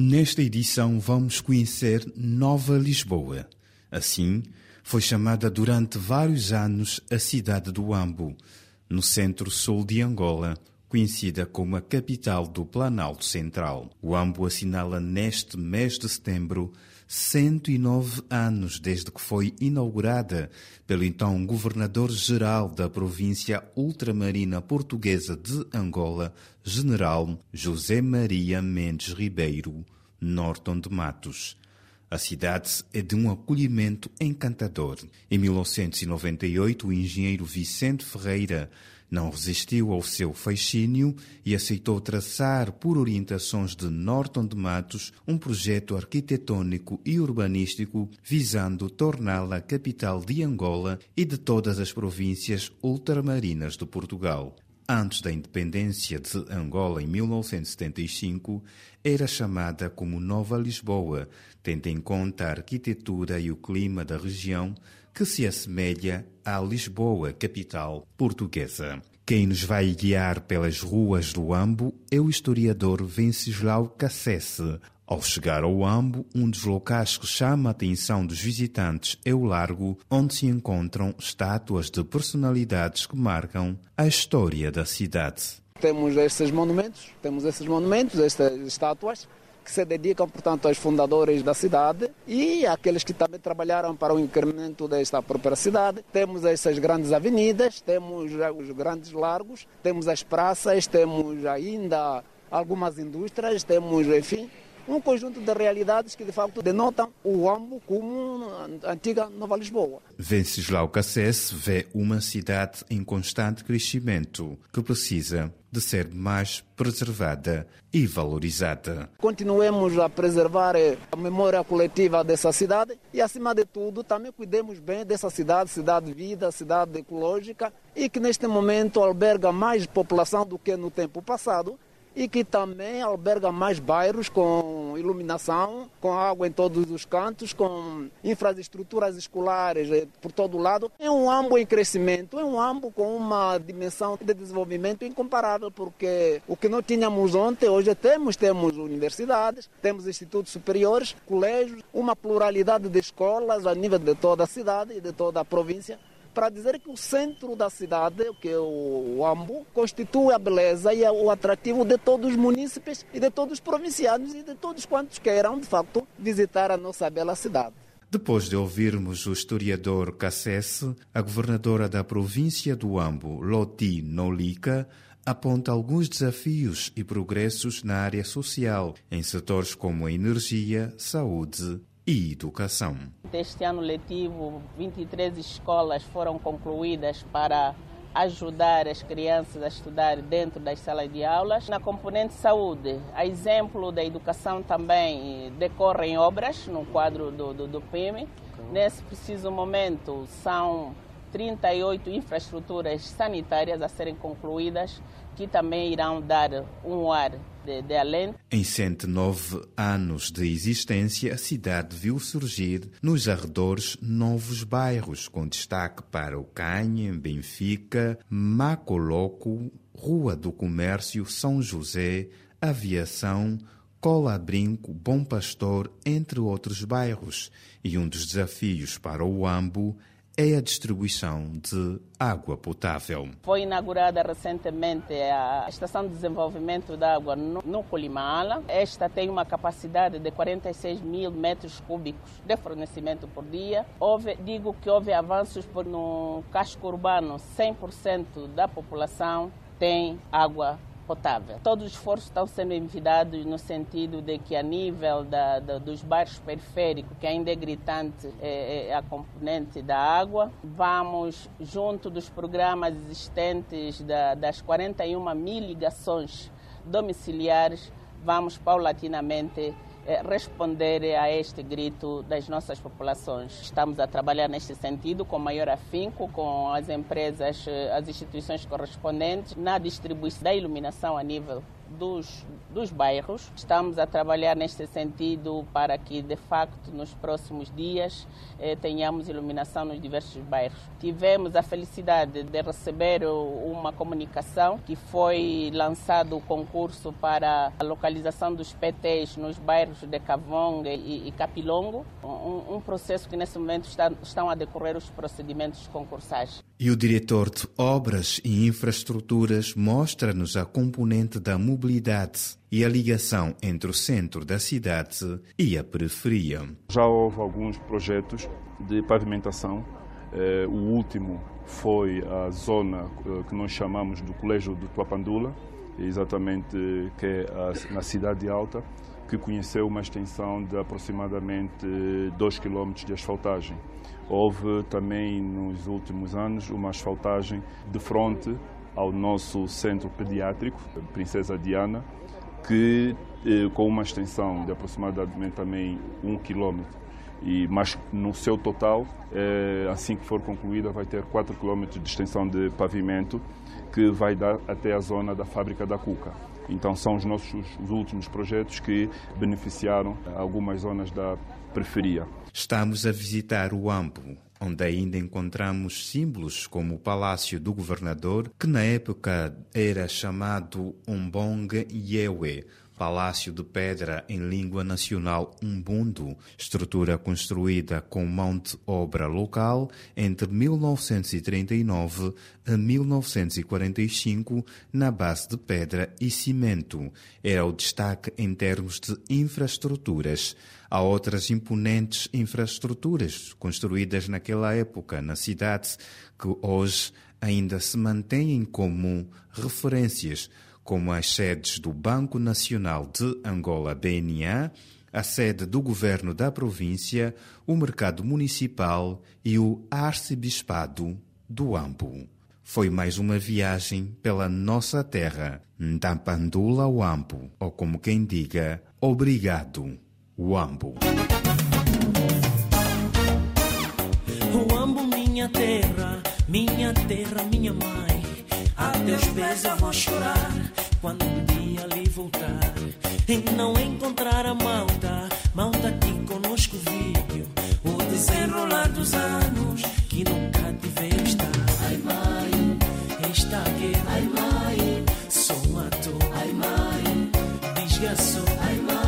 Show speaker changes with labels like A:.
A: Nesta edição vamos conhecer Nova Lisboa. Assim, foi chamada durante vários anos a cidade do Ambo, no centro-sul de Angola, conhecida como a capital do Planalto Central. O Ambo assinala neste mês de setembro 109 anos desde que foi inaugurada pelo então governador-geral da província ultramarina portuguesa de Angola, general José Maria Mendes Ribeiro, Norton de Matos. A cidade é de um acolhimento encantador. Em 1998, o engenheiro Vicente Ferreira não resistiu ao seu fascínio e aceitou traçar, por orientações de Norton de Matos, um projeto arquitetônico e urbanístico visando torná-la capital de Angola e de todas as províncias ultramarinas de Portugal. Antes da independência de Angola em 1975, era chamada como Nova Lisboa, tendo em conta a arquitetura e o clima da região que se assemelha à Lisboa, capital portuguesa. Quem nos vai guiar pelas ruas do Ambo é o historiador Venceslau Cassese. Ao chegar ao Ambo, um dos locais que chama a atenção dos visitantes é o largo, onde se encontram estátuas de personalidades que marcam a história da cidade.
B: Temos esses monumentos, temos esses monumentos, estas estátuas, que se dedicam, portanto, aos fundadores da cidade e àqueles que também trabalharam para o incremento desta própria cidade. Temos essas grandes avenidas, temos os grandes largos, temos as praças, temos ainda algumas indústrias, temos, enfim, um conjunto de realidades que de facto denotam o Ambo como a antiga Nova Lisboa.
A: Venceslau Cassese vê uma cidade em constante crescimento que precisa de ser mais preservada e valorizada.
B: Continuemos a preservar eh, a memória coletiva dessa cidade e, acima de tudo, também cuidemos bem dessa cidade, cidade vida, cidade ecológica e que neste momento alberga mais população do que no tempo passado e que também alberga mais bairros com iluminação, com água em todos os cantos, com infraestruturas escolares eh, por todo lado. É um ambo em crescimento, é um ambo com uma dimensão de desenvolvimento incomparável, porque o que não tínhamos ontem, hoje temos, temos universidades, temos institutos superiores, colégios, uma pluralidade de escolas a nível de toda a cidade e de toda a província para dizer que o centro da cidade, que é o Ambo, constitui a beleza e o atrativo de todos os munícipes e de todos os provincianos e de todos quantos queiram, de facto, visitar a nossa bela cidade.
A: Depois de ouvirmos o historiador Cassese, a governadora da província do Ambo, Loti Nolika, aponta alguns desafios e progressos na área social, em setores como a energia, saúde e educação.
C: Este ano letivo, 23 escolas foram concluídas para ajudar as crianças a estudar dentro das salas de aulas. Na componente saúde, a exemplo da educação também decorrem obras no quadro do, do, do PIME. Nesse preciso momento, são 38 infraestruturas sanitárias a serem concluídas que também irão dar um ar de, de além.
A: Em 109 anos de existência, a cidade viu surgir nos arredores novos bairros, com destaque para o Canha, Benfica, Macoloco, Rua do Comércio, São José, Aviação, Cola Brinco, Bom Pastor, entre outros bairros. E um dos desafios para o AMBO é a distribuição de água potável.
C: Foi inaugurada recentemente a Estação de Desenvolvimento da Água no Colimala. Esta tem uma capacidade de 46 mil metros cúbicos de fornecimento por dia. Houve, digo que houve avanços no casco urbano, 100% da população tem água potável. Todos os esforços estão sendo envidados no sentido de que a nível da, da, dos bairros periféricos, que ainda é gritante é, é a componente da água, vamos junto dos programas existentes da, das 41 mil ligações domiciliares, vamos paulatinamente é, responder a este grito das nossas populações. Estamos a trabalhar neste sentido com maior afinco com as empresas, eh, as instituições correspondentes na distribuição da iluminação a nível dos, dos bairros. Estamos a trabalhar neste sentido para que, de facto, nos próximos dias eh, tenhamos iluminação nos diversos bairros. Tivemos a felicidade de receber uma comunicação que foi lançado o concurso para a localização dos PTs nos bairros de Cavonga e, e Capilongo, um, um, processo que nesse momento está, estão a decorrer os procedimentos concursais.
A: E o diretor de Obras e Infraestruturas mostra-nos a componente da mobilidade e a ligação entre o centro da cidade e a periferia.
D: Já houve alguns projetos de pavimentação. Eh, o último foi a zona eh, que nós chamamos do Colégio do Tuapandula, exatamente que é na Cidade Alta, que conheceu uma extensão de aproximadamente 2 km de asfaltagem. Houve também nos últimos anos uma asfaltagem de fronte ao nosso centro pediátrico, Princesa Diana, que eh, com uma extensão de aproximadamente também 1 km. E, mas no seu total, eh, assim que for concluída, vai ter 4 km de extensão de pavimento que vai dar até a zona da fábrica da Cuca. Então são os nossos os últimos projetos que beneficiaram algumas zonas da periferia.
A: Estamos a visitar o AMPO, onde ainda encontramos símbolos como o Palácio do Governador, que na época era chamado Umbong Yewe, Palácio de Pedra em língua nacional Umbundo, estrutura construída com mão de obra local entre 1939 a 1945 na base de pedra e cimento. Era o destaque em termos de infraestruturas. Há outras imponentes infraestruturas construídas naquela época na cidade que hoje ainda se mantêm como referências como as sedes do Banco Nacional de Angola BNA, a sede do governo da província, o mercado municipal e o arcebispado do Ambo. Foi mais uma viagem pela nossa terra, Ndampandula Wambo, ou como quem diga, obrigado, Wambo.
E: Wambo, minha terra, minha terra, minha mãe. A teus pés eu vou chorar quando um dia lhe voltar e não encontrar a malta, malta que conosco vive o desenrolar dos anos que nunca tivemos estar. Ai mãe, está aqui. Ai mãe, sou um ator. Ai mãe, desgraçou. Ai mãe.